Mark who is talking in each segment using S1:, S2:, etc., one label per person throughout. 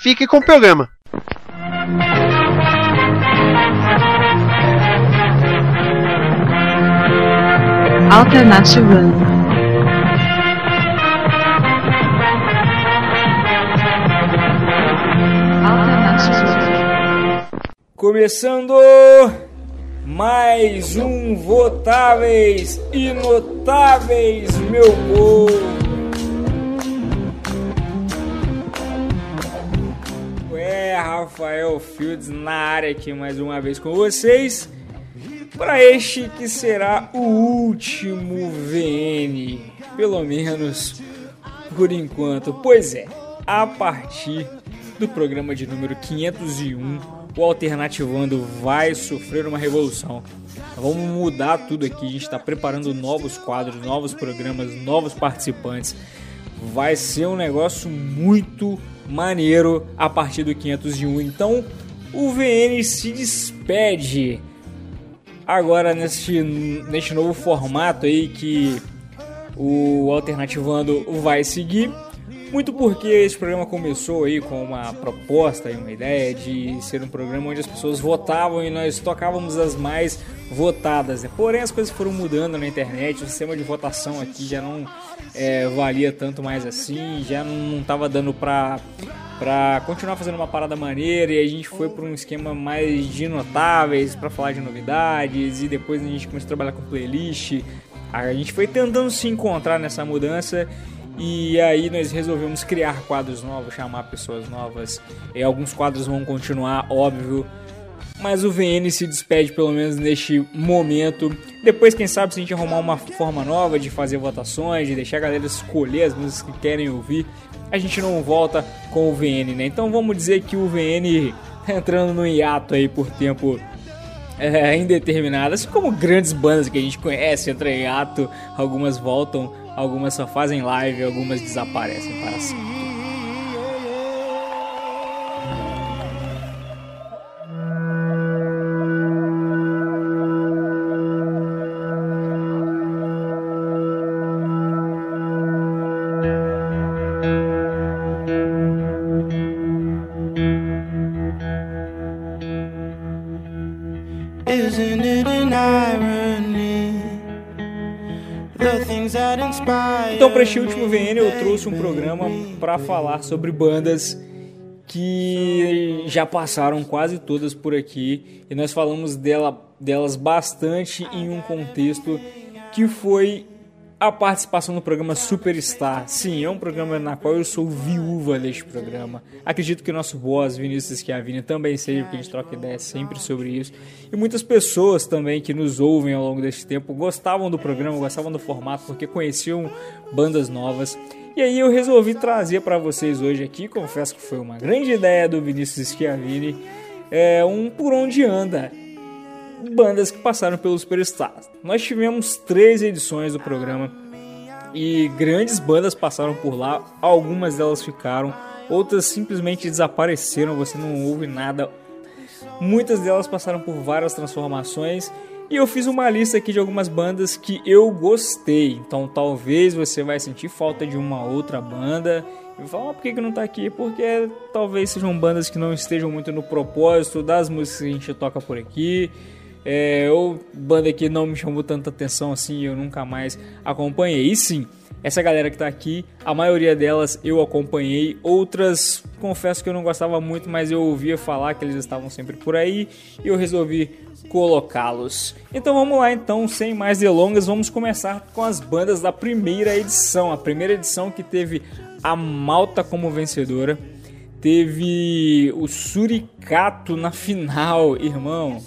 S1: fique com o programa.
S2: Alternative
S3: Começando mais um Votáveis e Notáveis, meu povo. Rafael Fields na área aqui mais uma vez com vocês para este que será o último VN, pelo menos por enquanto. Pois é, a partir do programa de número 501 o Alternativando vai sofrer uma revolução. Vamos mudar tudo aqui, a gente está preparando novos quadros, novos programas, novos participantes. Vai ser um negócio muito maneiro a partir do 501. Então, o VN se despede agora neste, neste novo formato aí que o Alternativando vai seguir. Muito porque esse programa começou aí com uma proposta e uma ideia de ser um programa onde as pessoas votavam e nós tocávamos as mais votadas. Né? Porém, as coisas foram mudando na internet, o sistema de votação aqui já não é, valia tanto mais assim, já não estava dando para para continuar fazendo uma parada maneira e a gente foi para um esquema mais de notáveis para falar de novidades e depois a gente começou a trabalhar com playlist. A gente foi tentando se encontrar nessa mudança e aí nós resolvemos criar quadros novos, chamar pessoas novas. E alguns quadros vão continuar, óbvio. Mas o VN se despede pelo menos neste momento. Depois, quem sabe, se a gente arrumar uma forma nova de fazer votações, de deixar a galera escolher as músicas que querem ouvir, a gente não volta com o VN, né? Então vamos dizer que o VN tá entrando no hiato aí por tempo é, indeterminado. Assim como grandes bandas que a gente conhece entram em hiato, algumas voltam algumas só fazem live, algumas desaparecem para sempre. Para este último VN, eu trouxe um programa para falar sobre bandas que já passaram quase todas por aqui e nós falamos dela, delas bastante em um contexto que foi a participação no programa Superstar. Sim, é um programa na qual eu sou viúva deste programa. Acredito que o nosso boss, Vinícius Schiavini, também seja, porque a gente troca ideias sempre sobre isso. E muitas pessoas também que nos ouvem ao longo deste tempo gostavam do programa, gostavam do formato, porque conheciam bandas novas. E aí eu resolvi trazer para vocês hoje aqui, confesso que foi uma grande ideia do Vinícius Schiavini, é um Por Onde Anda bandas que passaram pelo Superstar. Nós tivemos três edições do programa e grandes bandas passaram por lá. Algumas delas ficaram, outras simplesmente desapareceram. Você não ouve nada. Muitas delas passaram por várias transformações e eu fiz uma lista aqui de algumas bandas que eu gostei. Então talvez você vai sentir falta de uma outra banda. E falar, ah, por que, que não tá aqui? Porque talvez sejam bandas que não estejam muito no propósito das músicas que a gente toca por aqui. É, ou banda que não me chamou tanta atenção assim, eu nunca mais acompanhei. E sim, essa galera que tá aqui, a maioria delas eu acompanhei, outras confesso que eu não gostava muito, mas eu ouvia falar que eles estavam sempre por aí e eu resolvi colocá-los. Então vamos lá então, sem mais delongas, vamos começar com as bandas da primeira edição, a primeira edição que teve a Malta como vencedora. Teve o Suricato na final, irmão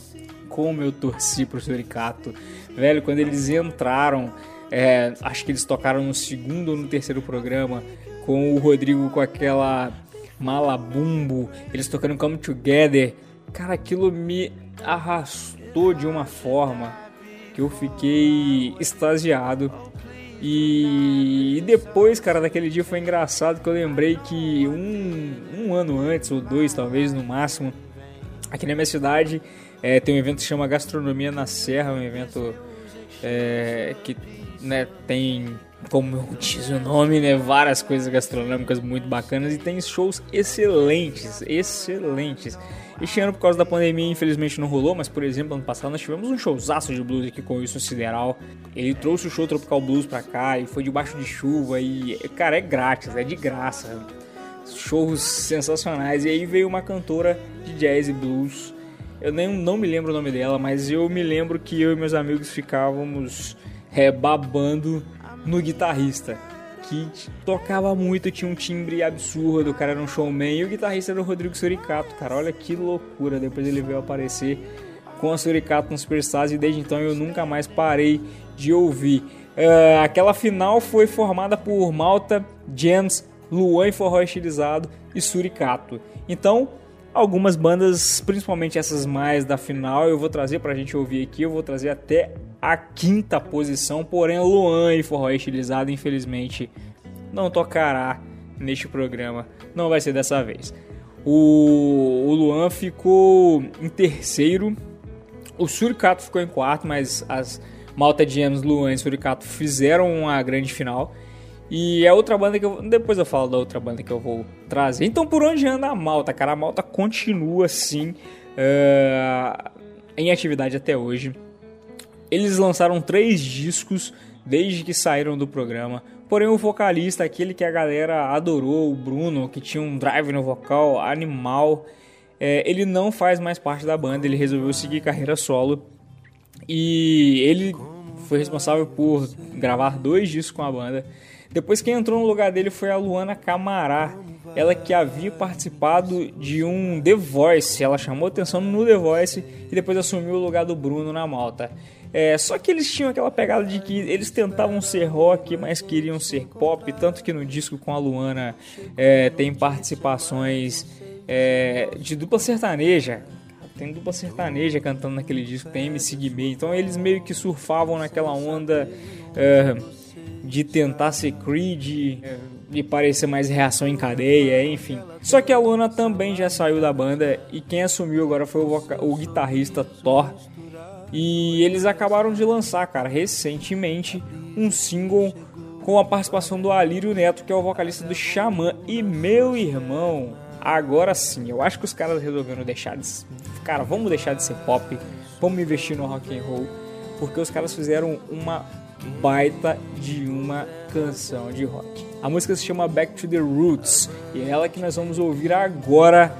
S3: como eu torci pro Suricato. Velho, quando eles entraram, é, acho que eles tocaram no segundo ou no terceiro programa, com o Rodrigo com aquela Malabumbo, eles tocando Come Together. Cara, aquilo me arrastou de uma forma que eu fiquei extasiado. E, depois, cara, daquele dia foi engraçado que eu lembrei que um, um ano antes, ou dois talvez no máximo, aqui na minha cidade é, tem um evento que chama Gastronomia na Serra, um evento é, que né, tem, como diz o nome, né, várias coisas gastronômicas muito bacanas e tem shows excelentes, excelentes. Este ano, por causa da pandemia, infelizmente não rolou, mas por exemplo, ano passado nós tivemos um showzaço de blues aqui com o Wilson Sideral. Ele trouxe o show Tropical Blues pra cá e foi debaixo de chuva e, cara, é grátis, é de graça. Shows sensacionais. E aí veio uma cantora de jazz e blues. Eu nem, não me lembro o nome dela, mas eu me lembro que eu e meus amigos ficávamos é, babando no guitarrista que tocava muito, tinha um timbre absurdo, o cara era um showman. E o guitarrista era o Rodrigo Suricato, cara. Olha que loucura. Depois ele veio aparecer com a Suricato no Superstars e desde então eu nunca mais parei de ouvir. Uh, aquela final foi formada por Malta, James, Luan e Forró Estilizado e Suricato. Então, algumas bandas, principalmente essas mais da final, eu vou trazer pra gente ouvir aqui. Eu vou trazer até a quinta posição, porém Luan e Forró Estilizado, infelizmente, não tocará neste programa. Não vai ser dessa vez. O, o Luan ficou em terceiro, o Suricato ficou em quarto, mas as Malta James, Luan e Suricato fizeram uma grande final. E é outra banda que eu. Depois eu falo da outra banda que eu vou trazer. Então, por onde anda a Malta, cara? A Malta continua assim uh, em atividade até hoje. Eles lançaram três discos desde que saíram do programa. Porém, o vocalista, aquele que a galera adorou, o Bruno, que tinha um drive no vocal animal, é, ele não faz mais parte da banda. Ele resolveu seguir carreira solo. E ele foi responsável por gravar dois discos com a banda. Depois quem entrou no lugar dele foi a Luana Camará, ela que havia participado de um The Voice, ela chamou atenção no The Voice e depois assumiu o lugar do Bruno na Malta. É, só que eles tinham aquela pegada de que eles tentavam ser rock, mas queriam ser pop, tanto que no disco com a Luana é, tem participações é, de dupla sertaneja. Tem dupla sertaneja cantando naquele disco, tem MC Guimê, então eles meio que surfavam naquela onda é, de tentar ser Creed, de parecer mais reação em cadeia, enfim. Só que a Luana também já saiu da banda e quem assumiu agora foi o, o guitarrista Thor e eles acabaram de lançar, cara, recentemente um single com a participação do Alírio Neto, que é o vocalista do Xamã. E meu irmão, agora sim, eu acho que os caras resolveram deixar de. Cara, vamos deixar de ser pop, vamos investir no rock and roll, porque os caras fizeram uma baita de uma canção de rock. A música se chama Back to the Roots e é ela que nós vamos ouvir agora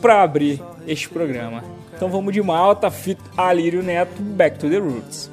S3: para abrir este programa. Então vamos de Malta, Fit Alírio Neto, Back to the Roots.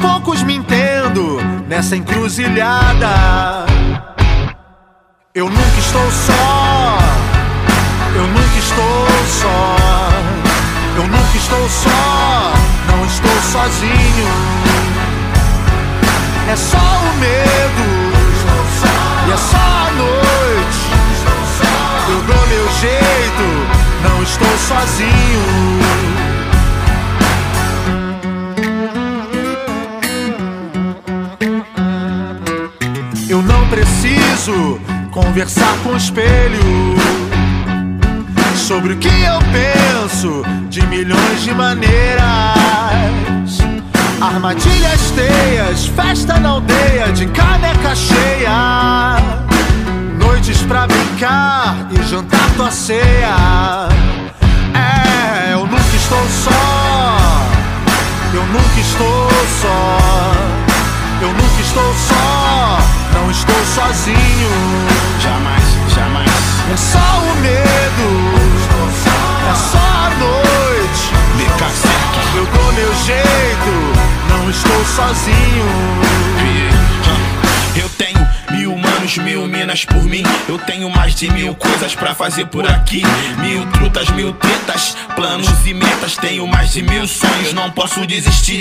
S2: Poucos me entendo nessa encruzilhada. Eu nunca estou só. Eu nunca estou só. Eu nunca estou só. Não estou sozinho. É só o medo. E é só a noite. Eu dou meu jeito. Não estou sozinho. Preciso conversar com o espelho sobre o que eu penso de milhões de maneiras. Armadilhas, teias, festa na aldeia de caneca cheia. Noites pra brincar e jantar tua ceia. É, eu nunca estou só. Eu nunca estou só. Eu nunca estou só. Não estou sozinho.
S4: Jamais, jamais.
S2: É só o medo. É só a noite.
S4: BK
S2: Eu dou meu jeito. Não estou sozinho.
S4: Mil minas por mim. Eu tenho mais de mil coisas pra fazer por aqui. Mil trutas, mil tretas, planos e metas. Tenho mais de mil sonhos, não posso desistir.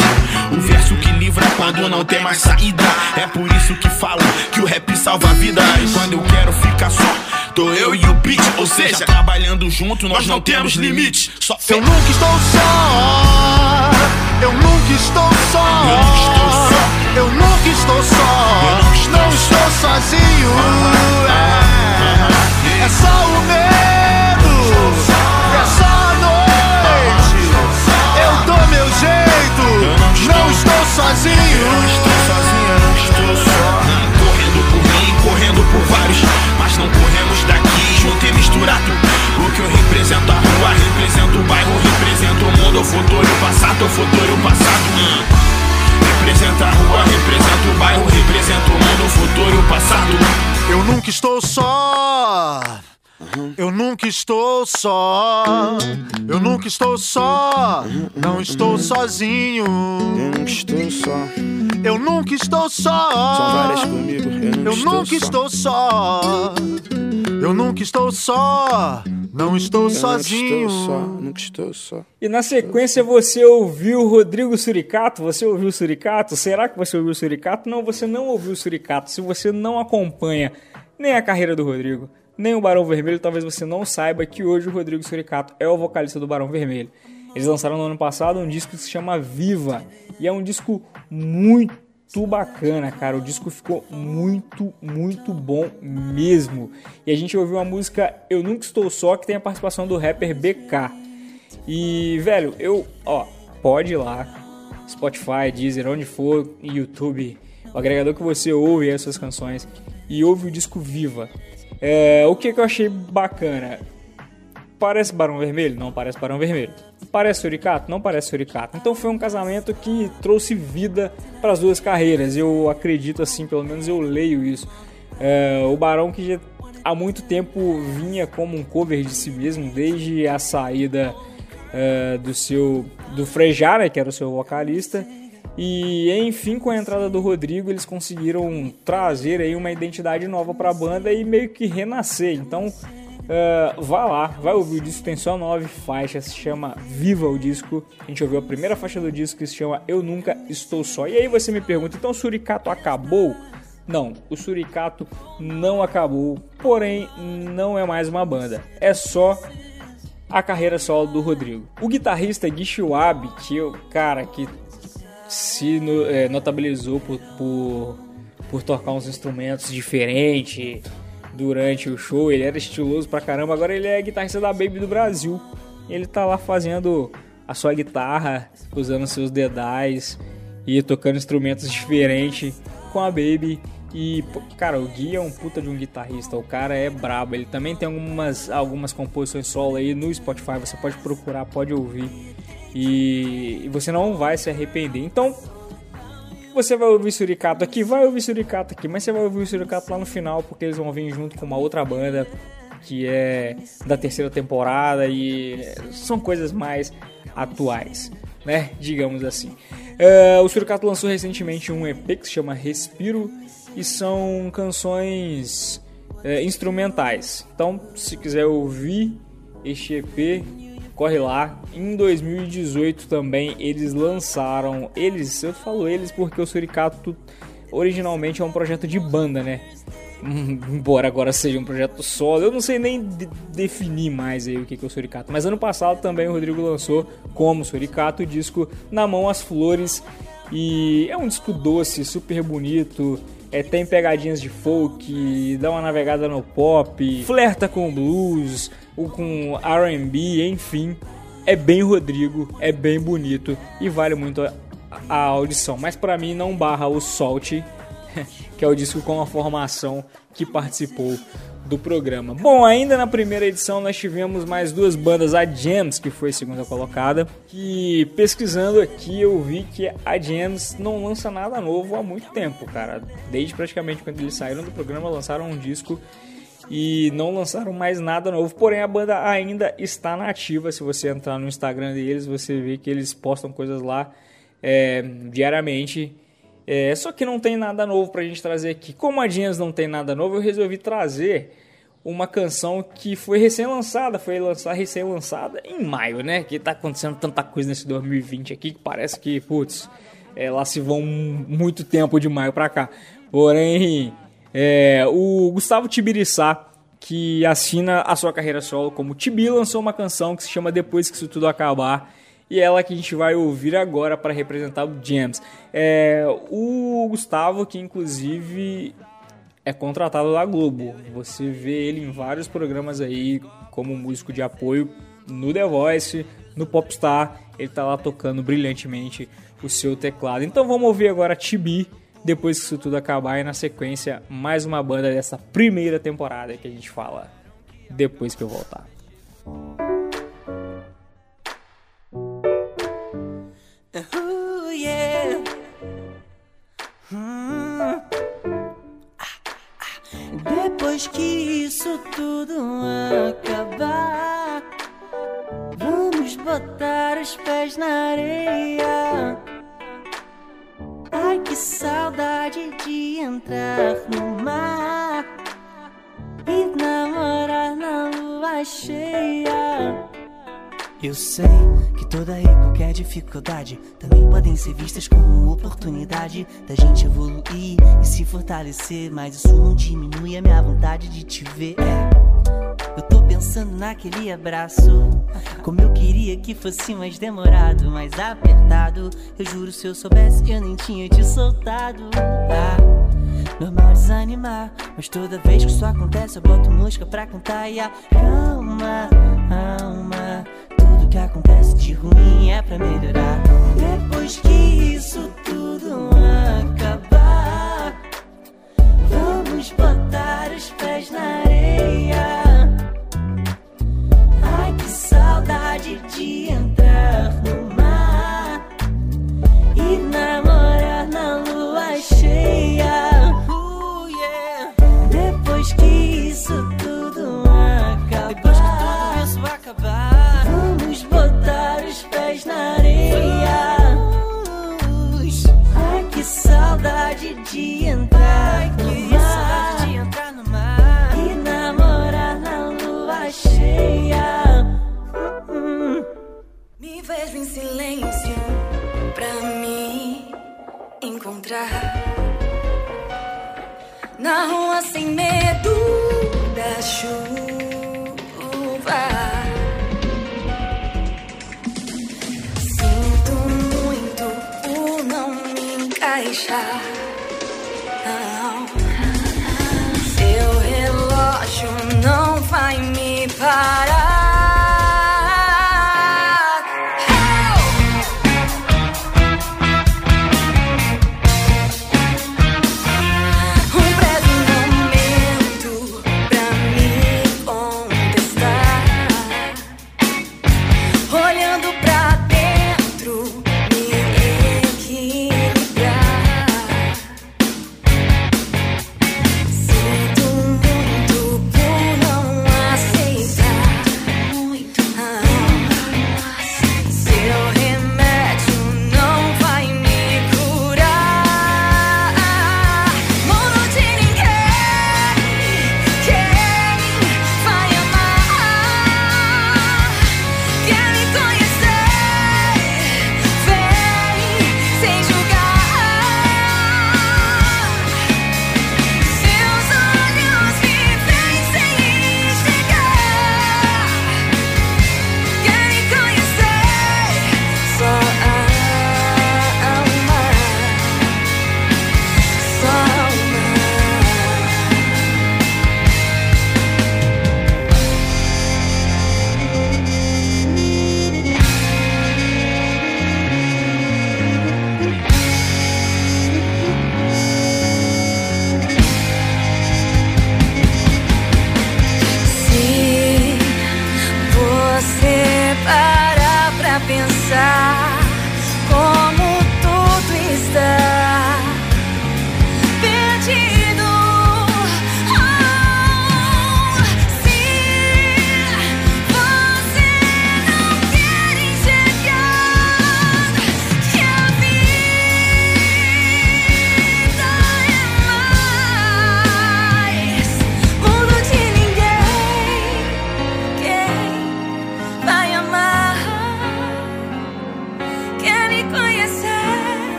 S4: O verso que livra quando não tem mais saída. É por isso que falo que o rap salva vidas. Quando eu quero ficar só, tô eu e o beat. Ou seja, trabalhando junto, nós não temos limite. Só.
S2: Eu nunca estou só. Eu nunca estou só.
S4: Eu nunca estou só.
S2: Não estou sozinho. É, é só o medo. É só a noite. Eu dou meu jeito.
S4: Não estou-
S2: sozinho.
S4: Não estou sozinho, não estou só. Correndo por mim, correndo por vários. Mas não corremos daqui, junto e misturado. O que eu represento a rua, represento o bairro,
S2: nunca estou só. Eu nunca estou só. Eu nunca estou só. Não estou sozinho.
S4: Eu nunca estou só.
S2: Eu nunca estou só.
S4: comigo,
S2: Eu nunca estou só. Eu nunca estou só. Não estou sozinho.
S4: nunca estou só.
S3: E na sequência você ouviu o Rodrigo Suricato? Você ouviu o Suricato? Será que você ouviu o Suricato? Não, você não ouviu o Suricato. Se você não acompanha nem a carreira do Rodrigo, nem o Barão Vermelho, talvez você não saiba que hoje o Rodrigo Suricato é o vocalista do Barão Vermelho. Eles lançaram no ano passado um disco que se chama Viva. E é um disco muito bacana, cara. O disco ficou muito, muito bom mesmo. E a gente ouviu a música Eu Nunca Estou Só, que tem a participação do rapper BK. E, velho, eu, ó, pode ir lá, Spotify, Deezer, onde for, YouTube, o agregador que você ouve as suas canções e ouve o disco Viva. É, o que, que eu achei bacana? Parece Barão Vermelho? Não parece Barão Vermelho. Parece Suricato? Não parece Suricato. Então foi um casamento que trouxe vida para as duas carreiras. Eu acredito assim, pelo menos eu leio isso. É, o Barão que já há muito tempo vinha como um cover de si mesmo, desde a saída é, do seu do Frejá, né, que era o seu vocalista. E enfim, com a entrada do Rodrigo, eles conseguiram trazer aí uma identidade nova para a banda e meio que renascer. Então, Uh, vá lá, vai ouvir o disco, tem só nove faixas, se chama Viva o disco. A gente ouviu a primeira faixa do disco que se chama Eu Nunca Estou Só. E aí você me pergunta, então o Suricato acabou? Não, o Suricato não acabou, porém não é mais uma banda. É só a carreira solo do Rodrigo. O guitarrista Gui que o cara que se no, é, notabilizou por, por, por tocar uns instrumentos diferentes durante o show, ele era estiloso pra caramba. Agora ele é guitarrista da Baby do Brasil. Ele tá lá fazendo a sua guitarra, usando seus dedais e tocando instrumentos diferentes com a Baby. E, cara, o Gui é um puta de um guitarrista, o cara é brabo. Ele também tem algumas, algumas composições solo aí no Spotify, você pode procurar, pode ouvir. E, e você não vai se arrepender. Então, você vai ouvir Suricato aqui, vai ouvir Suricato aqui, mas você vai ouvir Suricato lá no final, porque eles vão vir junto com uma outra banda que é da terceira temporada e são coisas mais atuais, né? Digamos assim. Uh, o Suricato lançou recentemente um EP que se chama Respiro e são canções uh, instrumentais. Então, se quiser ouvir este EP, corre lá. Em 2018 também eles lançaram, eles, eu falo eles porque o Suricato originalmente é um projeto de banda, né? embora agora seja um projeto solo, eu não sei nem de definir mais aí o que é o Suricato. Mas ano passado também o Rodrigo lançou, como Suricato, o disco Na Mão as Flores. E é um disco doce, super bonito. É, tem pegadinhas de folk, dá uma navegada no pop, flerta com blues, ou com RB, enfim. É bem Rodrigo, é bem bonito e vale muito a, a audição. Mas para mim não barra o Salt que é o disco com a formação que participou do programa. Bom, ainda na primeira edição nós tivemos mais duas bandas, a Gems, que foi segunda colocada, que pesquisando aqui eu vi que a Gems não lança nada novo há muito tempo, cara. Desde praticamente quando eles saíram do programa, lançaram um disco e não lançaram mais nada novo. Porém, a banda ainda está nativa. Se você entrar no Instagram deles, você vê que eles postam coisas lá é, diariamente é, só que não tem nada novo pra gente trazer aqui. Como a Jeans não tem nada novo, eu resolvi trazer uma canção que foi recém-lançada, foi lançada, recém-lançada em maio, né? Que tá acontecendo tanta coisa nesse 2020 aqui que parece que, putz, é, lá se vão muito tempo de maio pra cá. Porém, é, o Gustavo Tibiriçá, que assina a sua carreira solo como Tibi, lançou uma canção que se chama Depois que Isso Tudo Acabar e é ela que a gente vai ouvir agora para representar o James. É, o Gustavo, que inclusive é contratado da Globo. Você vê ele em vários programas aí como músico de apoio no The Voice, no Popstar. Ele tá lá tocando brilhantemente o seu teclado. Então vamos ouvir agora Tibi depois que isso tudo acabar e na sequência mais uma banda dessa primeira temporada que a gente fala depois que eu voltar.
S5: Depois que isso tudo acabar, vamos botar os pés na areia. Ai que saudade de entrar no mar e namorar na lua cheia. Eu sei que toda e qualquer dificuldade também podem ser vistas como oportunidade da gente evoluir e se fortalecer. Mas isso não diminui a minha vontade de te ver. É. Eu tô pensando naquele abraço. Como eu queria que fosse mais demorado, mais apertado. Eu juro, se eu soubesse, eu nem tinha te soltado. Ah, normal desanimar, mas toda vez que isso acontece, eu boto música pra cantar e a calma, alma que acontece de ruim é pra melhorar. Depois que isso tudo acabar, vamos botar os pés na areia. Ai, que saudade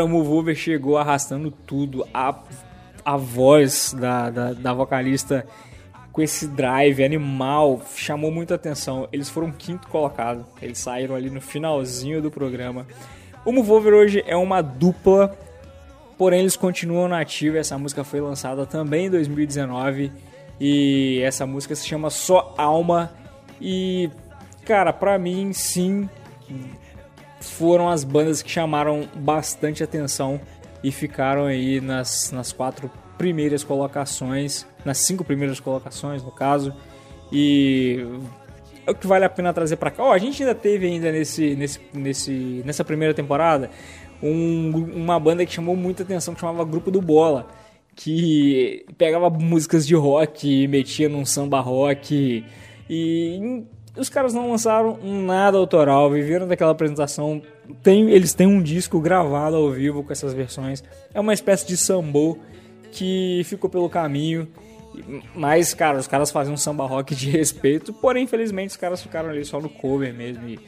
S3: Cara, o Move chegou arrastando tudo. A, a voz da, da, da vocalista com esse drive animal chamou muita atenção. Eles foram quinto colocado. Eles saíram ali no finalzinho do programa. O Move hoje é uma dupla, porém eles continuam nativos. Essa música foi lançada também em 2019 e essa música se chama Só Alma. E, cara, pra mim, sim, foram as bandas que chamaram bastante atenção e ficaram aí nas, nas quatro primeiras colocações, nas cinco primeiras colocações, no caso. E é o que vale a pena trazer para cá. Oh, a gente ainda teve ainda nesse, nesse, nesse, nessa primeira temporada um, uma banda que chamou muita atenção, que chamava Grupo do Bola, que pegava músicas de rock e metia num samba rock. E os caras não lançaram nada autoral, viveram daquela apresentação. Tem, eles têm um disco gravado ao vivo com essas versões. É uma espécie de sambô que ficou pelo caminho. Mas, cara, os caras faziam um samba rock de respeito. Porém, infelizmente, os caras ficaram ali só no cover mesmo. E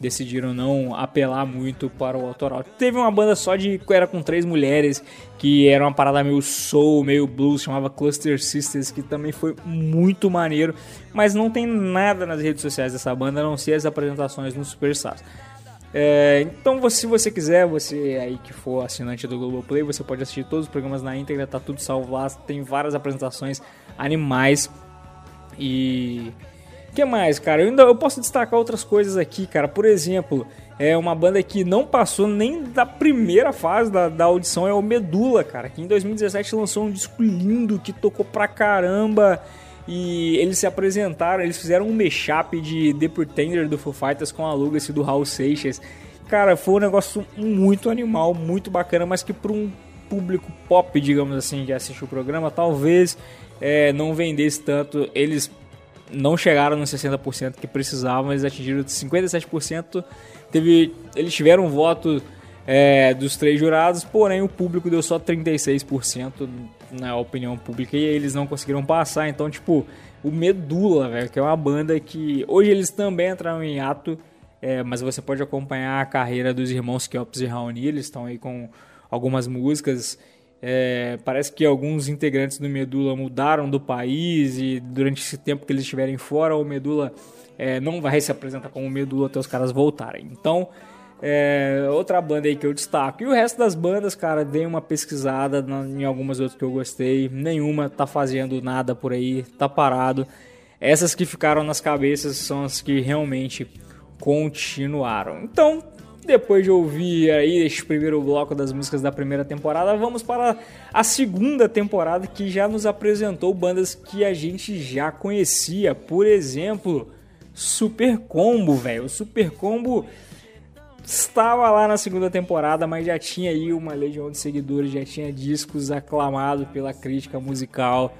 S3: decidiram não apelar muito para o autoral. Teve uma banda só de. Era com três mulheres, que era uma parada meio soul, meio blues, chamava Cluster Sisters, que também foi muito maneiro. Mas não tem nada nas redes sociais dessa banda, a não ser as apresentações no Superstars. É, então, se você quiser, você aí que for assinante do Globoplay, você pode assistir todos os programas na íntegra, tá tudo salvo lá, tem várias apresentações animais e que mais, cara? Eu ainda eu posso destacar outras coisas aqui, cara. Por exemplo, é uma banda que não passou nem da primeira fase da, da audição, é o Medula, cara. Que em 2017 lançou um disco lindo que tocou pra caramba. E eles se apresentaram, eles fizeram um mashup de The Pretender do Foo Fighters com a Lugacy do Raul Seixas. Cara, foi um negócio muito animal, muito bacana, mas que para um público pop, digamos assim, que assiste o programa, talvez é, não vendesse tanto. Eles não chegaram nos 60% que precisavam, eles atingiram 57%. Teve, eles tiveram um voto é, dos três jurados, porém o público deu só 36% na opinião pública e eles não conseguiram passar. Então, tipo, o Medula, velho, que é uma banda que hoje eles também entraram em ato, é, mas você pode acompanhar a carreira dos irmãos Kelps e Raoni, eles estão aí com algumas músicas é, parece que alguns integrantes do Medula mudaram do país e durante esse tempo que eles estiverem fora, o Medula é, não vai se apresentar como Medula até os caras voltarem. Então, é, outra banda aí que eu destaco. E o resto das bandas, cara, dei uma pesquisada em algumas outras que eu gostei. Nenhuma tá fazendo nada por aí, tá parado. Essas que ficaram nas cabeças são as que realmente continuaram. Então, depois de ouvir aí este primeiro bloco das músicas da primeira temporada, vamos para a segunda temporada que já nos apresentou bandas que a gente já conhecia. Por exemplo, Super Combo, velho. Super Combo estava lá na segunda temporada, mas já tinha aí uma legião de seguidores, já tinha discos aclamados pela crítica musical.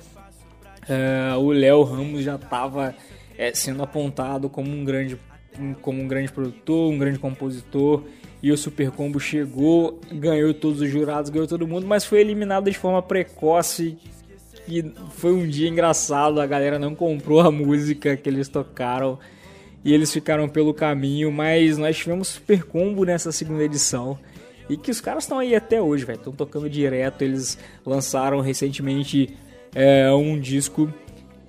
S3: Uh, o Léo Ramos já estava é, sendo apontado como um grande como um grande produtor, um grande compositor. E o Super Combo chegou, ganhou todos os jurados, ganhou todo mundo, mas foi eliminado de forma precoce. E foi um dia engraçado, a galera não comprou a música que eles tocaram e eles ficaram pelo caminho, mas nós tivemos Super Combo nessa segunda edição. E que os caras estão aí até hoje, velho. Estão tocando direto. Eles lançaram recentemente é, um disco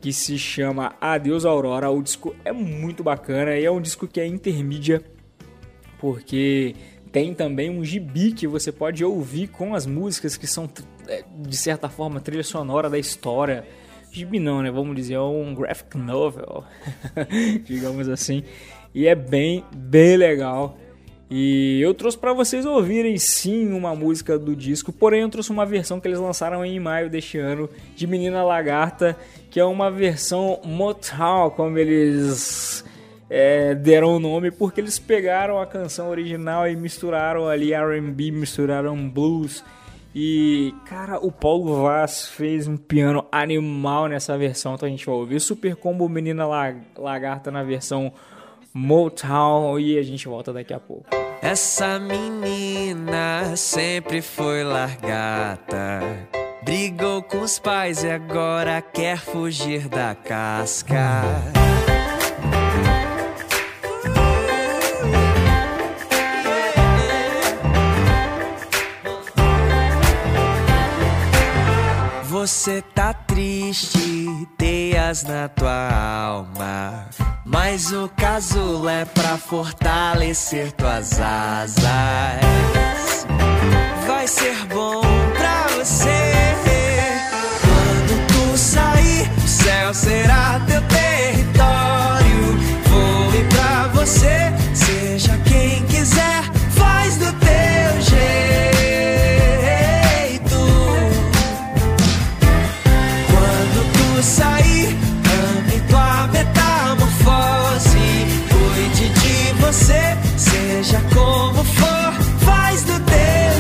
S3: que se chama Adeus Aurora. O disco é muito bacana e é um disco que é intermídia, porque tem também um gibi que você pode ouvir com as músicas que são, é, de certa forma, trilha sonora da história. Gibi não, né? Vamos dizer, é um graphic novel, digamos assim. E é bem, bem legal. E eu trouxe para vocês ouvirem sim uma música do disco, porém eu trouxe uma versão que eles lançaram em maio deste ano de Menina Lagarta, que é uma versão Motown, como eles é, deram o nome, porque eles pegaram a canção original e misturaram ali R&B, misturaram blues. E, cara, o Paulo Vaz fez um piano animal nessa versão, então a gente vai ouvir Super Combo Menina Lagarta na versão Motown e a gente volta daqui a pouco.
S6: Essa menina sempre foi largata. Brigou com os pais e agora quer fugir da casca.
S7: Você tá triste ideias na tua alma. Mas o casulo é pra fortalecer tuas asas. Vai ser bom pra você. Quando tu sair, o céu será teu território. Vou pra você, seja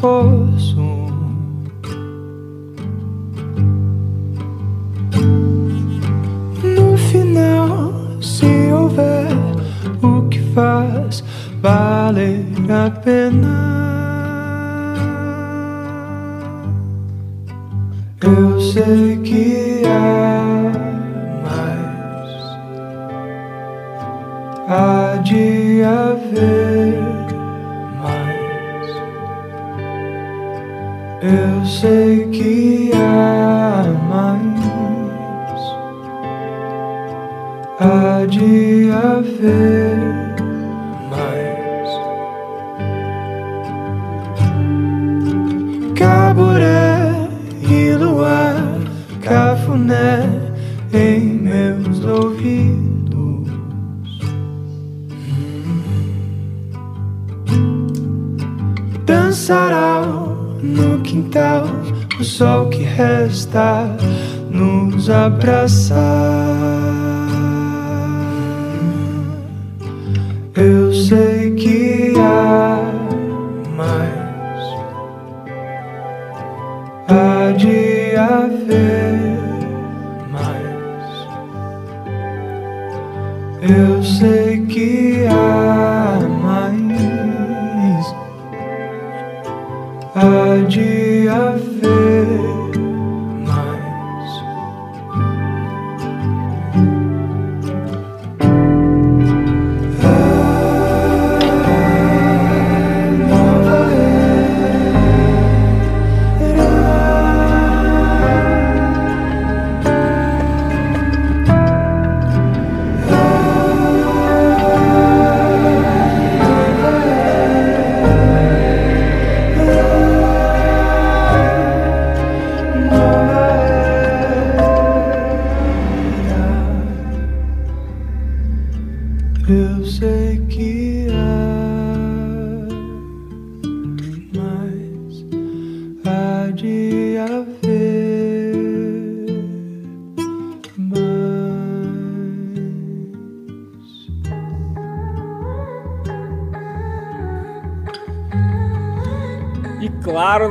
S7: for.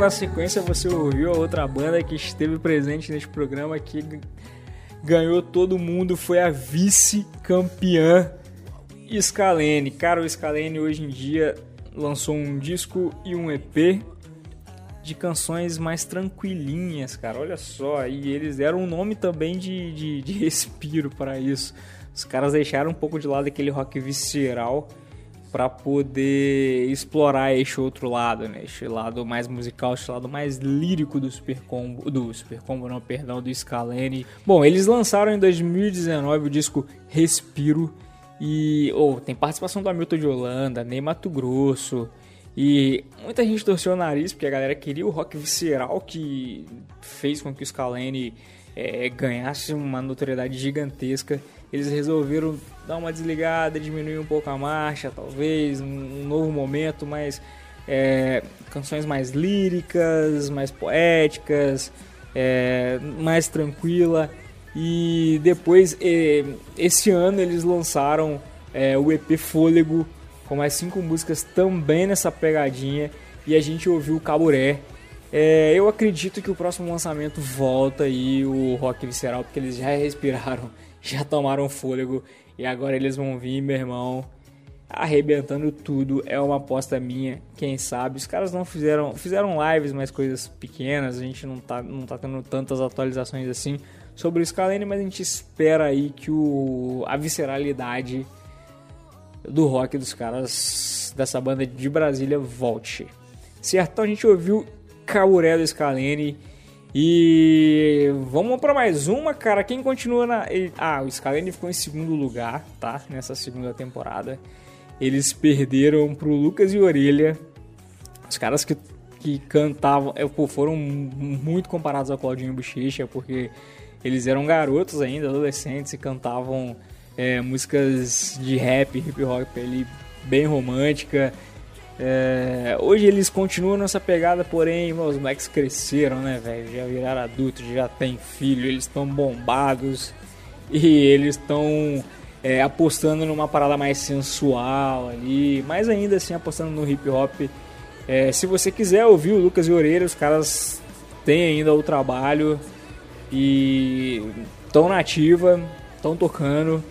S3: Na sequência você ouviu a outra banda que esteve presente neste programa que ganhou todo mundo, foi a vice-campeã Scalene. Cara, o Scalene hoje em dia lançou um disco e um EP de canções mais tranquilinhas, cara. Olha só, e eles deram um nome também de, de, de respiro para isso. Os caras deixaram um pouco de lado aquele rock visceral para poder explorar este outro lado, né? Este lado mais musical, este lado mais lírico do Super Combo, do Super Combo, não, perdão, do Scalene. Bom, eles lançaram em 2019 o disco Respiro e oh, tem participação do Hamilton de Holanda, Ney Mato Grosso. E muita gente torceu o nariz porque a galera queria o rock visceral que fez com que o Scalene é, ganhasse uma notoriedade gigantesca. Eles resolveram dar uma desligada, diminuir um pouco a marcha, talvez, um, novo momento, mas é, canções mais líricas, mais poéticas, é, mais tranquila. E depois, eh, esse ano, eles lançaram eh, o EP Fôlego, com mais cinco músicas também nessa pegadinha. E a gente ouviu o Caburé. Eh, eu acredito que o próximo lançamento volta aí o Rock Visceral, porque eles já respiraram, já tomaram fôlego. E agora eles vão vir, meu irmão, arrebentando tudo. É uma aposta minha, quem sabe. Os caras não fizeram, fizeram lives, mas coisas pequenas. A gente não tá, não tá tendo tantas atualizações assim sobre o Scalene, mas a gente espera aí que o, a visceralidade do rock dos caras dessa banda de Brasília volte. Certo? A gente ouviu Caburé do Scalene. E vamos para mais uma, cara. Quem continua na. Ah, o Scalene ficou em segundo lugar, tá? Nessa segunda temporada. Eles perderam pro Lucas e Orelha. Os caras que, que cantavam. é, pô, foram muito comparados ao Claudinho Bochecha, porque eles eram garotos ainda, adolescentes, e cantavam é, músicas de rap, hip hop ali, bem romântica. É, hoje eles continuam nessa pegada, porém, os moleques cresceram, né, velho? Já viraram adultos, já tem filho, eles estão bombados e eles estão é, apostando numa parada mais sensual ali, mas ainda assim apostando no hip hop. É, se você quiser ouvir o Lucas e Orelha, os caras têm ainda o trabalho e estão na ativa, estão tocando.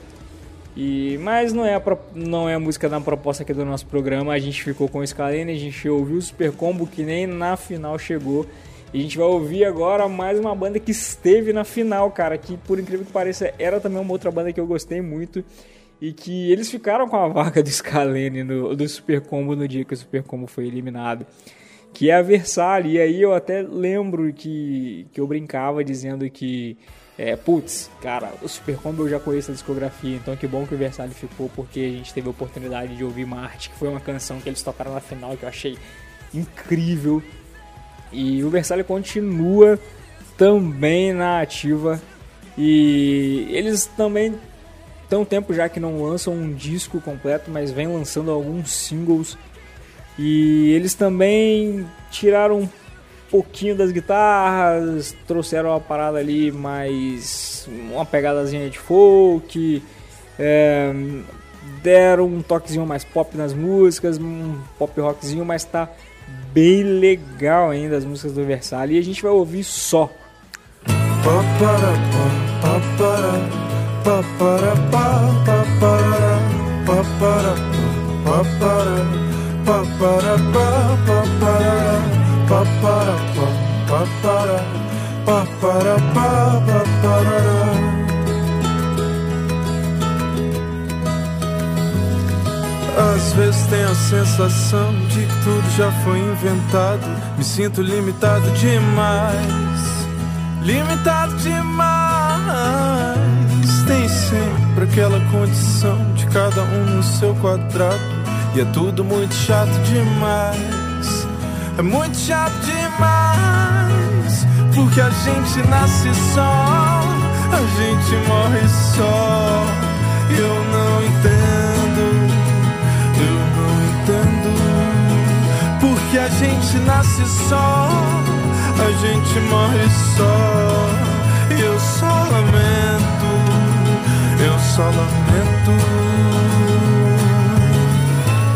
S3: E, mas não é, a, não é a música da proposta aqui do nosso programa. A gente ficou com o Scalene, a gente ouviu o Super Combo que nem na final chegou. E a gente vai ouvir agora mais uma banda que esteve na final, cara. Que por incrível que pareça era também uma outra banda que eu gostei muito. E que eles ficaram com a vaga do Scalene no, do Super Combo no dia que o Super Combo foi eliminado. Que é a Versalhes. E aí eu até lembro que, que eu brincava dizendo que é, putz, cara, o Super Combo eu já conheço a discografia, então que bom que o Versalhes ficou, porque a gente teve a oportunidade de ouvir Marte, que foi uma canção que eles tocaram na final que eu achei incrível. E o Versalhes continua também na ativa. E eles também um tempo já que não lançam um disco completo, mas vem lançando alguns singles. E eles também tiraram pouquinho das guitarras, trouxeram uma parada ali mais. uma pegadazinha de folk, é, deram um toquezinho mais pop nas músicas, um pop rockzinho, mas tá bem legal ainda as músicas do Versalhes. E a gente vai ouvir só
S8: Às vezes tenho a sensação de que tudo já foi inventado. Me sinto limitado demais. Limitado demais. Tem sempre aquela condição de cada um no seu quadrado. E é tudo muito chato demais. É muito chato demais. Porque a gente nasce só. A gente morre só. Eu não entendo. Eu não entendo porque a gente nasce só, a gente morre só. Eu só lamento, eu só lamento.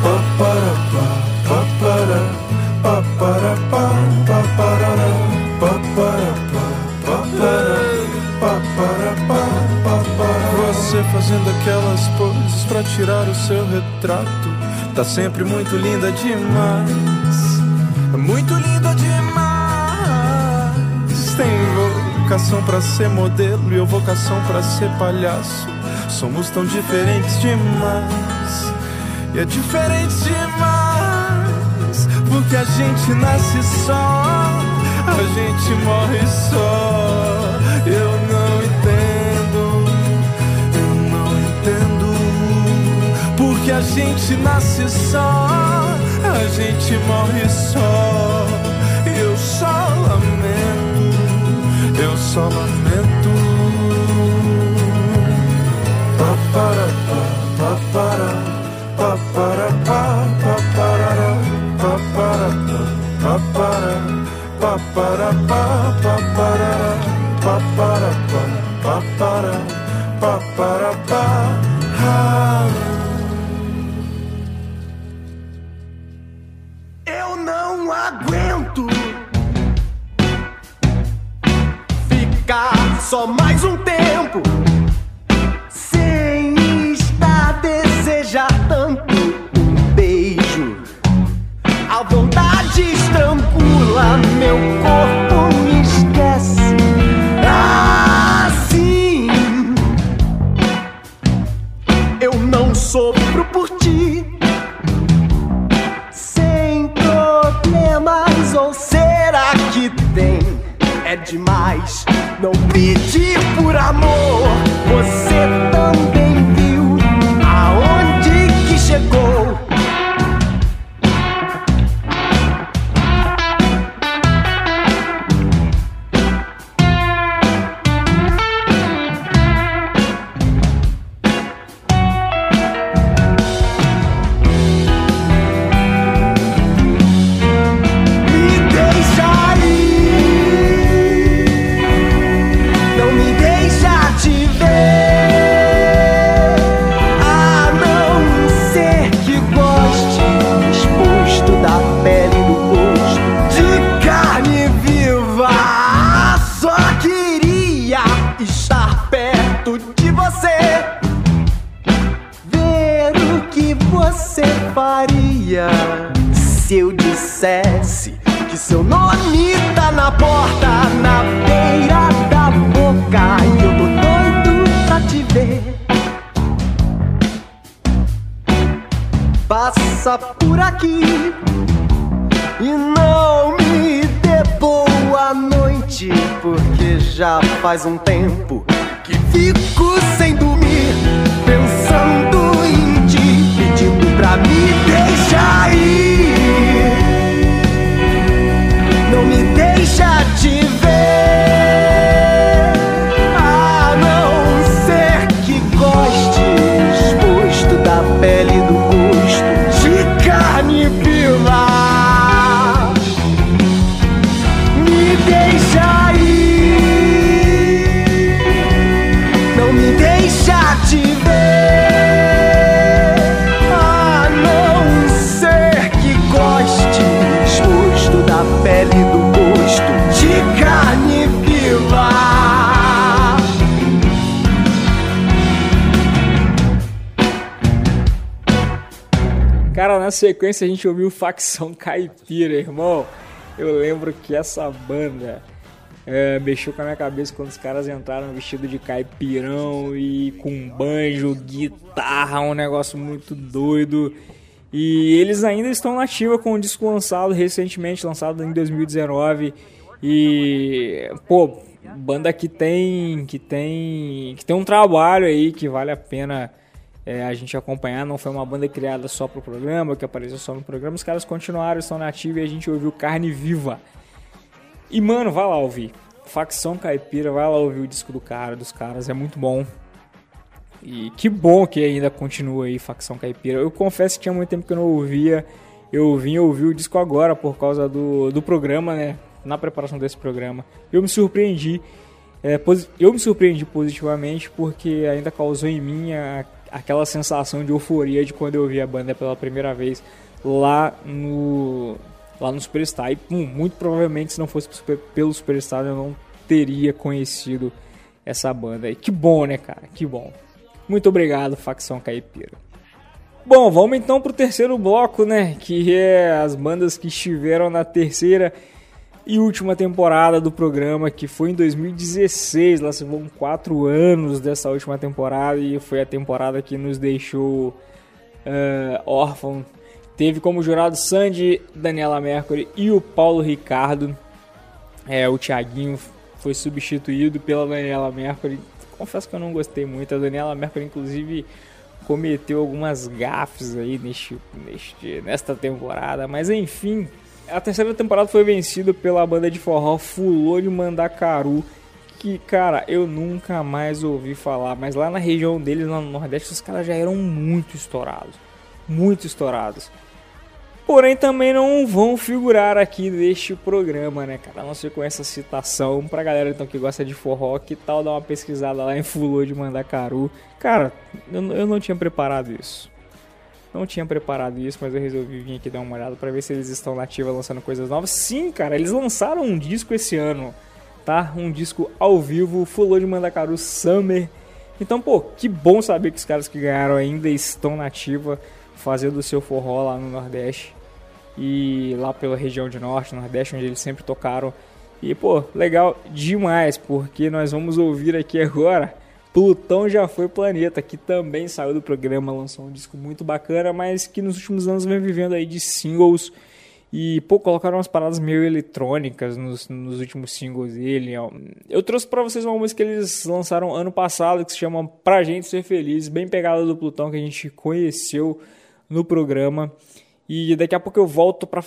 S8: Paparará, paparapá, papará, paparapá, papará. Você fazendo aquelas poses pra tirar o seu retrato. Tá sempre muito linda demais. Muito linda demais. Tem vocação pra ser modelo e eu vocação pra ser palhaço. Somos tão diferentes demais. E é diferente demais. Porque a gente nasce só. A gente morre só. Eu não entendo. Eu não entendo. Porque a gente nasce só, a gente morre só. Eu só lamento, eu só lamento. Paparapá, papará, paparapá,
S9: pa pa da pa pa da pa pa pa da pa pa se eu dissesse que seu nome tá na porta, na beira da boca e eu tô doido pra te ver. Passa por aqui e não me dê boa noite, porque já faz um tempo que fico sem dormir, pensando pra me deixar ir.
S3: Na sequência a gente ouviu Facção Caipira, irmão. Eu lembro que essa banda é, mexeu com a minha cabeça quando os caras entraram vestido de caipirão e com banjo, guitarra, um negócio muito doido. E eles ainda estão na ativa com um disco lançado recentemente, lançado em 2019. E, pô, banda que tem que tem que tem um trabalho aí que vale a pena é, a gente acompanhar. Não foi uma banda criada só pro programa, que apareceu só no programa. Os caras continuaram, estão na e a gente ouviu Carne Viva. E mano, vai lá ouvir. Facção Caipira, vai lá ouvir o disco do cara, dos caras, é muito bom. E que bom que ainda continua aí Facção Caipira. Eu confesso que tinha muito tempo que eu não ouvia. Eu vim ouvir o disco agora por causa do, do programa, né? Na preparação desse programa. Eu me surpreendi. É, eu me surpreendi positivamente porque ainda causou em mim a, aquela sensação de euforia de quando eu vi a banda pela primeira vez lá no lá no Superstar. E muito provavelmente se não fosse pelo Superstar eu não teria conhecido essa banda. E que bom, né, cara? Que bom. Muito obrigado, facção caipira. Bom, vamos então pro terceiro bloco, né? Que é as bandas que estiveram na terceira e última temporada do programa, que foi em 2016. Lá se vão quatro anos dessa última temporada e foi a temporada que nos deixou uh, órfão. Teve como jurado Sandy, Daniela Mercury e o Paulo Ricardo. É, o Thiaguinho foi substituído pela Daniela Mercury confesso que eu não gostei muito. A Daniela Mercury, inclusive, cometeu algumas gafes aí neste, neste, nesta temporada. Mas enfim, a terceira temporada foi vencida pela banda de forró Fulô de Mandacaru. Que, cara, eu nunca mais ouvi falar. Mas lá na região deles, lá no Nordeste, os caras já eram muito estourados. Muito estourados porém também não vão figurar aqui neste programa, né, cara? A não ser com essa citação. Pra galera então que gosta de forró, que tal dar uma pesquisada lá em Fulô de Mandacaru? Cara, eu, eu não tinha preparado isso. Não tinha preparado isso, mas eu resolvi vir aqui dar uma olhada para ver se eles estão nativa lançando coisas novas. Sim, cara, eles lançaram um disco esse ano, tá? Um disco ao vivo, Fulô de Mandacaru Summer. Então, pô, que bom saber que os caras que ganharam ainda estão nativa fazendo o seu forró lá no Nordeste e lá pela região de Norte, Nordeste, onde eles sempre tocaram. E pô, legal demais, porque nós vamos ouvir aqui agora Plutão já foi planeta, que também saiu do programa, lançou um disco muito bacana, mas que nos últimos anos vem vivendo aí de singles e pô, colocaram umas paradas meio eletrônicas nos, nos últimos singles dele. Eu trouxe para vocês uma música que eles lançaram ano passado que se chama Pra Gente Ser Feliz, bem pegada do Plutão que a gente conheceu no programa. E daqui a pouco eu volto para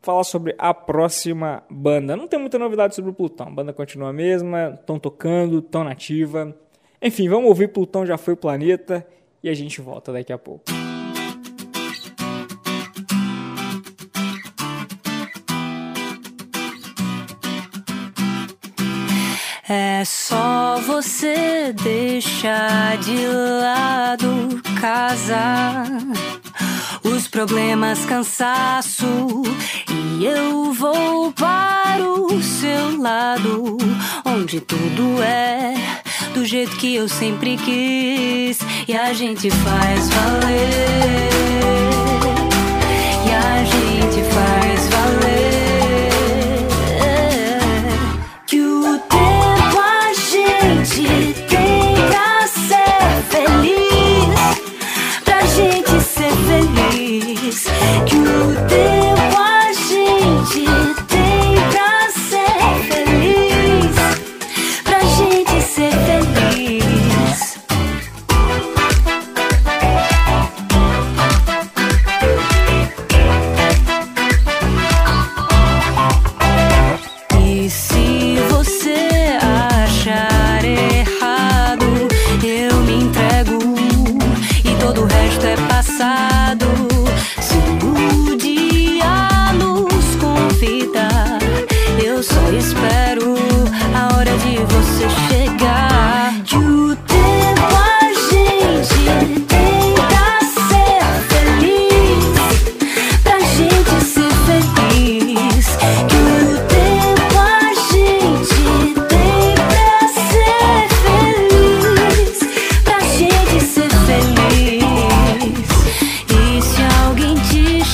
S3: falar sobre a próxima banda. Não tem muita novidade sobre o Plutão. A banda continua a mesma, estão tocando, estão nativa. Enfim, vamos ouvir Plutão já foi o planeta e a gente volta daqui a pouco.
S10: É só você deixar de lado casa os problemas, cansaço. E eu vou para o seu lado, onde tudo é do jeito que eu sempre quis. E a gente faz valer. E a gente faz valer.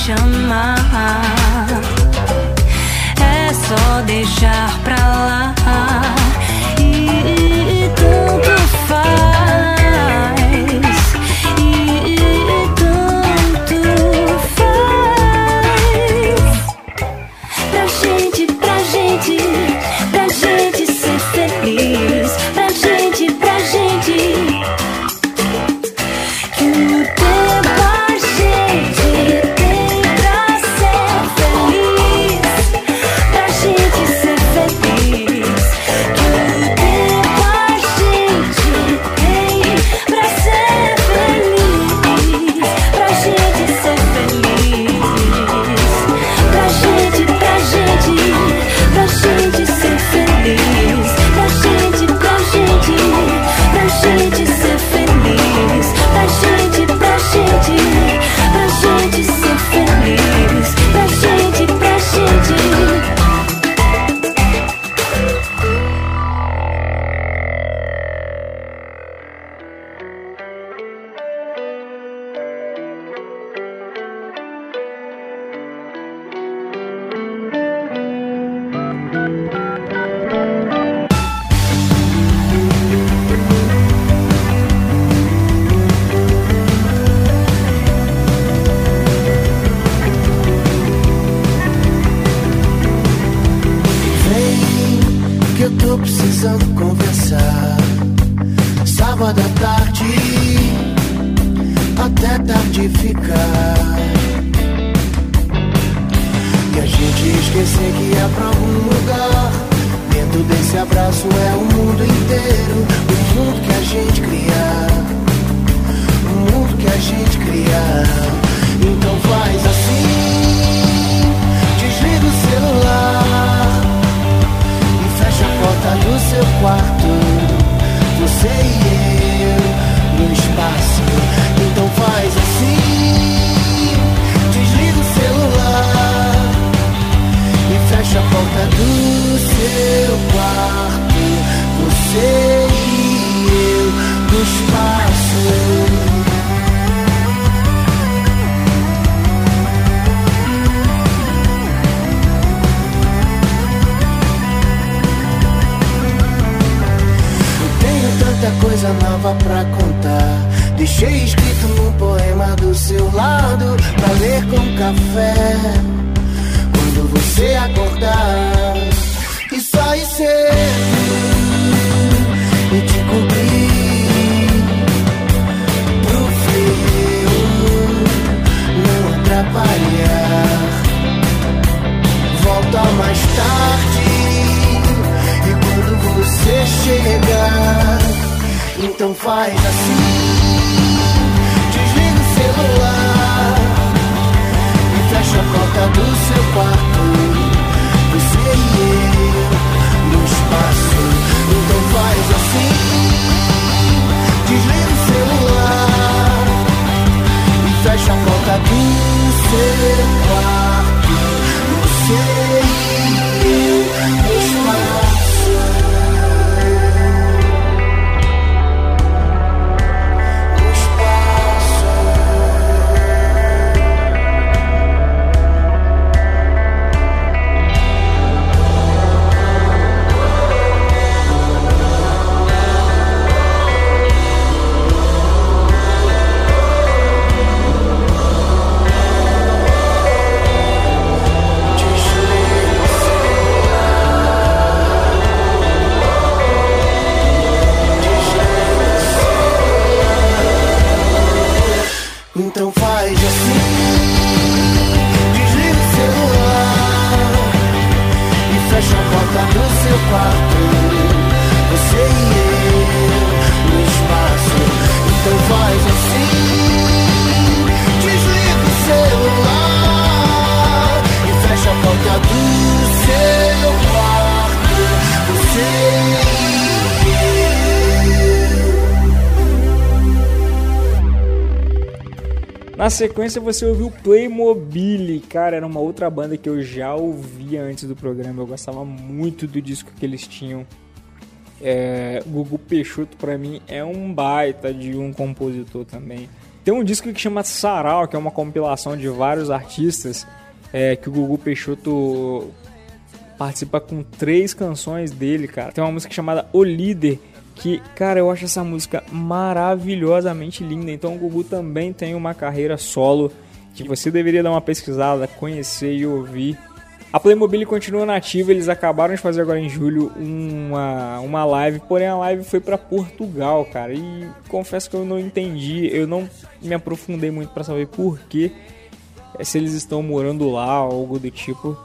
S10: chamar. É só deixar pra
S3: lá. Sequência você ouviu Playmobil, cara, era uma outra banda que eu já ouvia antes do programa, eu gostava muito do disco que eles tinham. É, Gugu Peixoto pra mim é um baita de um compositor também. Tem um disco que chama Sarau, que é uma compilação de vários artistas, é, que o Gugu Peixoto participa com três canções dele, cara. Tem uma música chamada O Líder, que, cara, eu acho essa música maravilhosamente linda. Então o Gugu também tem uma carreira solo que você deveria dar uma pesquisada, conhecer e ouvir. A Playmobil continua nativa, eles acabaram de fazer agora em julho uma, uma live, porém a live foi para Portugal, cara. E confesso que eu não entendi, eu não me aprofundei muito para saber por que se eles estão morando lá ou algo do tipo.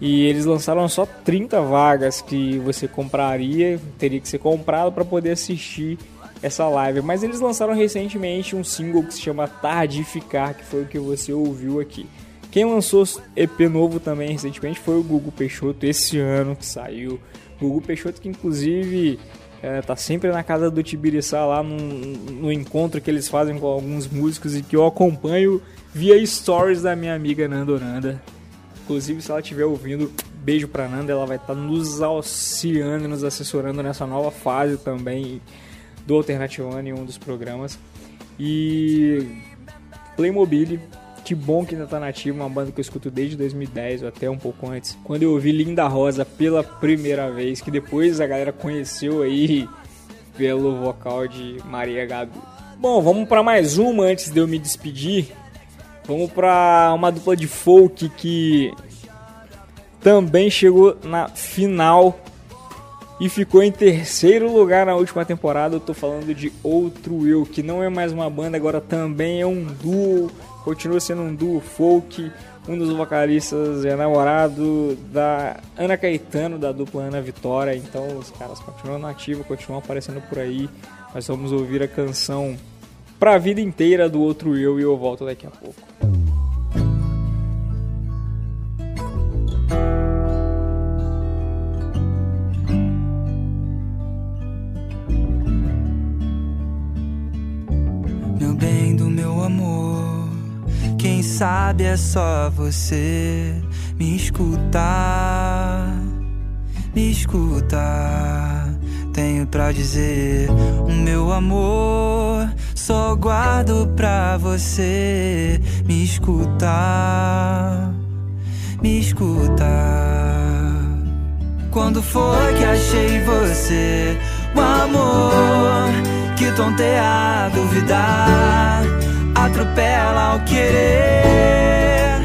S3: E eles lançaram só 30 vagas que você compraria, teria que ser comprado para poder assistir essa live. Mas eles lançaram recentemente um single que se chama Tardificar, que foi o que você ouviu aqui. Quem lançou EP novo também recentemente foi o Gugu Peixoto, esse ano que saiu. Gugu Peixoto que inclusive é, tá sempre na casa do Tibiriçá lá no, no encontro que eles fazem com alguns músicos e que eu acompanho via stories da minha amiga Nanda. Inclusive, se ela estiver ouvindo, beijo pra Nanda, ela vai estar nos auxiliando, nos assessorando nessa nova fase também do Alternativando em um dos programas. E Playmobil, que bom que ainda tá nativa, uma banda que eu escuto desde 2010 ou até um pouco antes. Quando eu ouvi Linda Rosa pela primeira vez, que depois a galera conheceu aí pelo vocal de Maria Gabi. Bom, vamos para mais uma antes de eu me despedir. Vamos para uma dupla de folk que também chegou na final e ficou em terceiro lugar na última temporada. Eu tô falando de Outro Eu, que não é mais uma banda, agora também é um duo, continua sendo um duo folk. Um dos vocalistas é namorado da Ana Caetano, da dupla Ana Vitória. Então os caras continuam nativos, continuam aparecendo por aí. Nós vamos ouvir a canção Pra Vida Inteira do Outro Eu e eu volto daqui a pouco.
S6: Meu bem do meu amor, quem sabe é só você me escutar, me escutar. Tenho pra dizer, o meu amor, só guardo pra você me escutar, me escutar. Quando foi que achei você, o amor que tonteia a duvidar, atropela ao querer.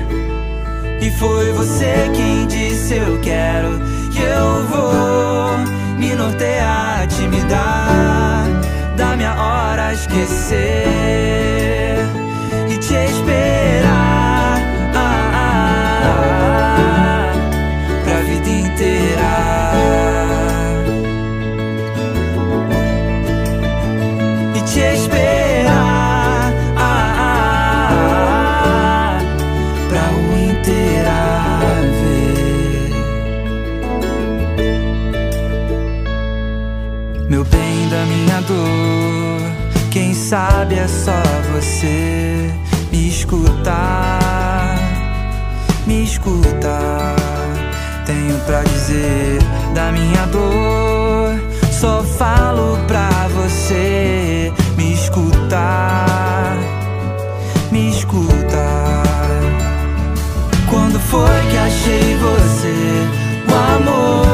S6: E foi você quem disse eu quero que eu vou me nortear, te me dar da minha hora esquecer e te esperar ah, ah, ah, pra vida inteira. Dor, quem sabe é só você me escutar, me escutar. Tenho pra dizer da minha dor, só falo pra você me escutar, me escutar. Quando foi que achei você, o amor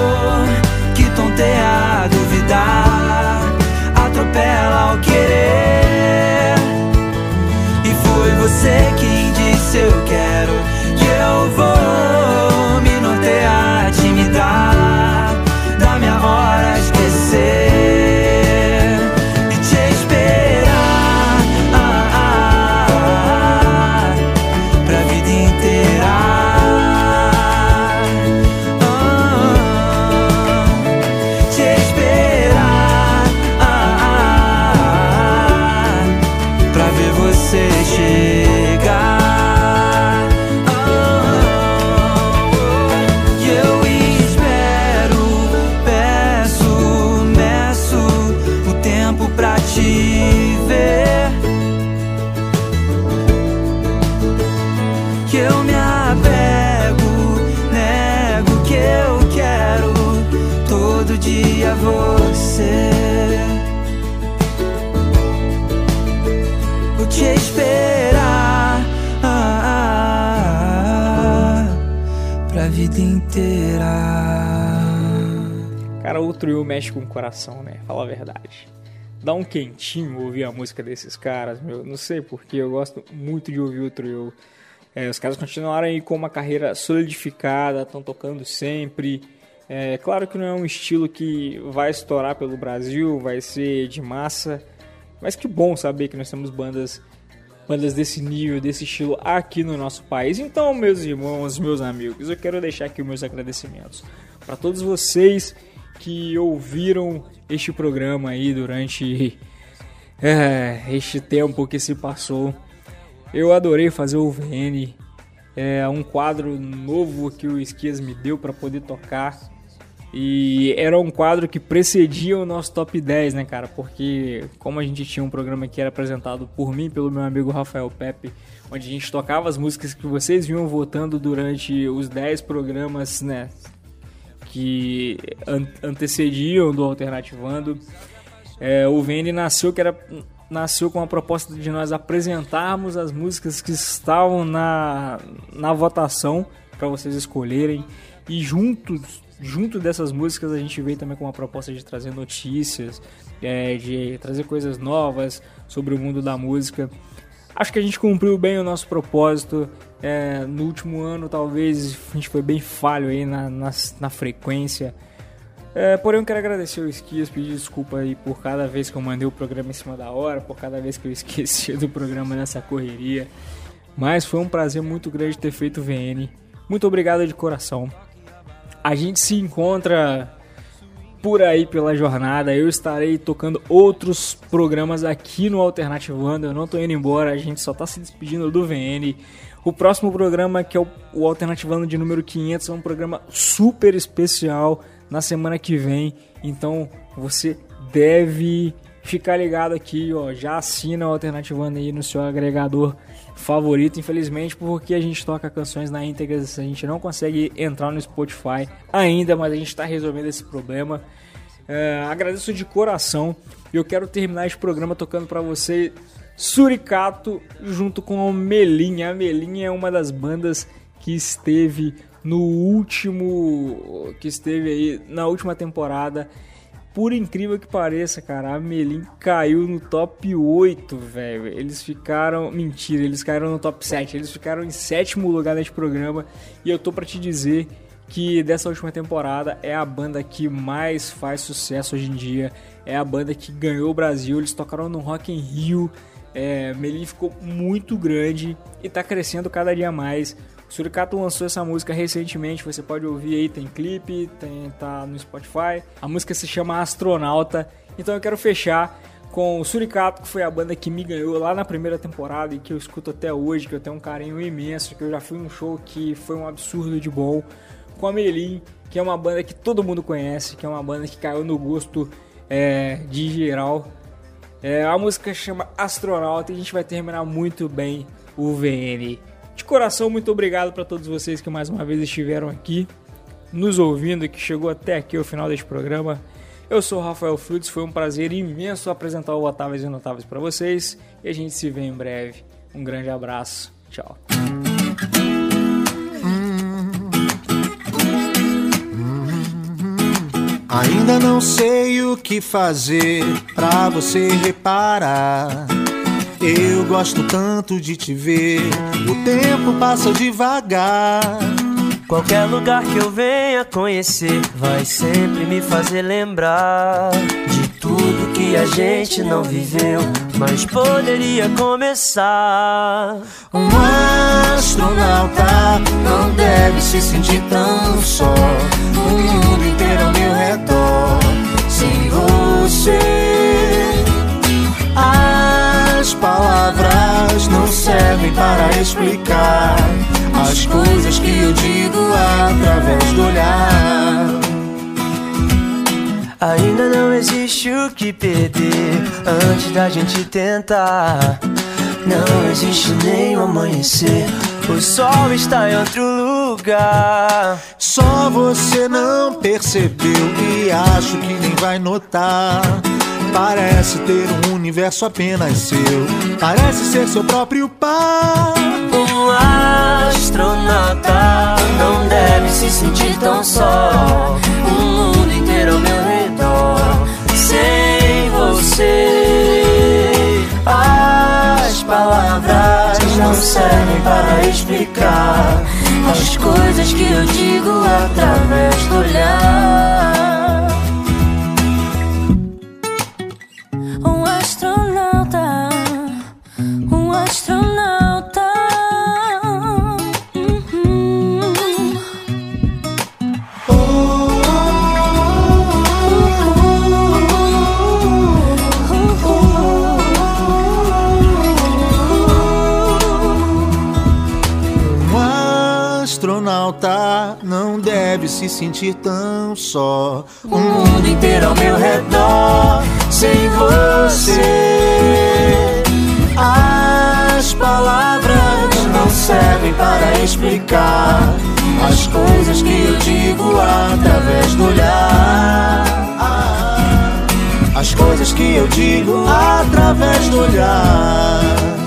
S6: você quem disse eu quero Eu
S3: mexe com o coração, né? Fala a verdade. Dá um quentinho ouvir a música desses caras, meu. Não sei porque eu gosto muito de ouvir outro eu. É, os caras continuaram aí com uma carreira solidificada, estão tocando sempre. É claro que não é um estilo que vai estourar pelo Brasil, vai ser de massa. Mas que bom saber que nós temos bandas bandas desse nível, desse estilo aqui no nosso país. Então, meus irmãos, meus amigos, eu quero deixar aqui os meus agradecimentos para todos vocês que ouviram este programa aí durante é, este tempo que se passou. Eu adorei fazer o VN, é um quadro novo que o Esquias me deu para poder tocar. E era um quadro que precedia o nosso top 10, né, cara? Porque como a gente tinha um programa que era apresentado por mim, pelo meu amigo Rafael Pepe, onde a gente tocava as músicas que vocês vinham votando durante os 10 programas, né, que an antecediam do Alternativando. É, o VN nasceu que era nasceu com a proposta de nós apresentarmos as músicas que estavam na, na votação para vocês escolherem e juntos junto dessas músicas a gente veio também com uma proposta de trazer notícias, é, de trazer coisas novas sobre o mundo da música. Acho que a gente cumpriu bem o nosso propósito. É, no último ano, talvez, a gente foi bem falho aí na, na, na frequência. É, porém, eu quero agradecer o Esquias, pedir desculpa aí por cada vez que eu mandei o programa em cima da hora, por cada vez que eu esqueci do programa nessa correria. Mas foi um prazer muito grande ter feito o VN. Muito obrigado de coração. A gente se encontra por aí pela jornada. Eu estarei tocando outros programas aqui no Alternativando. Eu não tô indo embora, a gente só tá se despedindo do VN. O próximo programa, que é o, o Alternativando de número 500, é um programa super especial na semana que vem. Então você deve ficar ligado aqui, ó. Já assina o Alternativando aí no seu agregador favorito, infelizmente, porque a gente toca canções na íntegra, a gente não consegue entrar no Spotify ainda, mas a gente está resolvendo esse problema. É, agradeço de coração e eu quero terminar esse programa tocando para você Suricato junto com a Melinha. A Melinha é uma das bandas que esteve no último. que esteve aí na última temporada. Por incrível que pareça, cara, a Melim caiu no top 8, velho. Eles ficaram. Mentira, eles caíram no top 7. Eles ficaram em sétimo lugar neste programa. E eu tô para te dizer que dessa última temporada é a banda que mais faz sucesso hoje em dia. É a banda que ganhou o Brasil. Eles tocaram no Rock in Rio. É, Melim ficou muito grande e tá crescendo cada dia mais. O Suricato lançou essa música recentemente, você pode ouvir aí, tem clipe, tem, tá no Spotify. A música se chama Astronauta. Então eu quero fechar com o Suricato, que foi a banda que me ganhou lá na primeira temporada e que eu escuto até hoje, que eu tenho um carinho imenso, que eu já fui num show que foi um absurdo de bom. Com a Melim, que é uma banda que todo mundo conhece, que é uma banda que caiu no gosto é, de geral. É, a música chama Astronauta e a gente vai terminar muito bem o VN. De coração, muito obrigado para todos vocês que mais uma vez estiveram aqui nos ouvindo que chegou até aqui o final deste programa. Eu sou o Rafael Frutos, foi um prazer imenso apresentar o Otáveis e Notáveis para vocês e a gente se vê em breve. Um grande abraço, tchau.
S2: Ainda não sei o que fazer pra você reparar. Eu gosto tanto de te ver, o tempo passa devagar.
S5: Qualquer lugar que eu venha conhecer vai sempre me fazer lembrar de tudo que a gente não viveu, mas poderia começar.
S2: Um astronauta não deve se sentir tão só. O mundo inteiro ao meu redor, sem você. As palavras não servem para explicar as coisas que eu digo através do olhar.
S5: Não existe o que perder antes da gente tentar. Não existe nem o amanhecer, o sol está em outro lugar.
S2: Só você não percebeu e acho que nem vai notar. Parece ter um universo apenas seu. Parece ser seu próprio par.
S5: Um astronauta não deve se sentir tão só. Você. As palavras não servem para explicar as coisas que eu digo através do olhar.
S2: Deve se sentir tão só.
S5: O mundo inteiro ao meu redor, sem você.
S2: As palavras não servem para explicar as coisas que eu digo através do olhar. As coisas que eu digo através do olhar.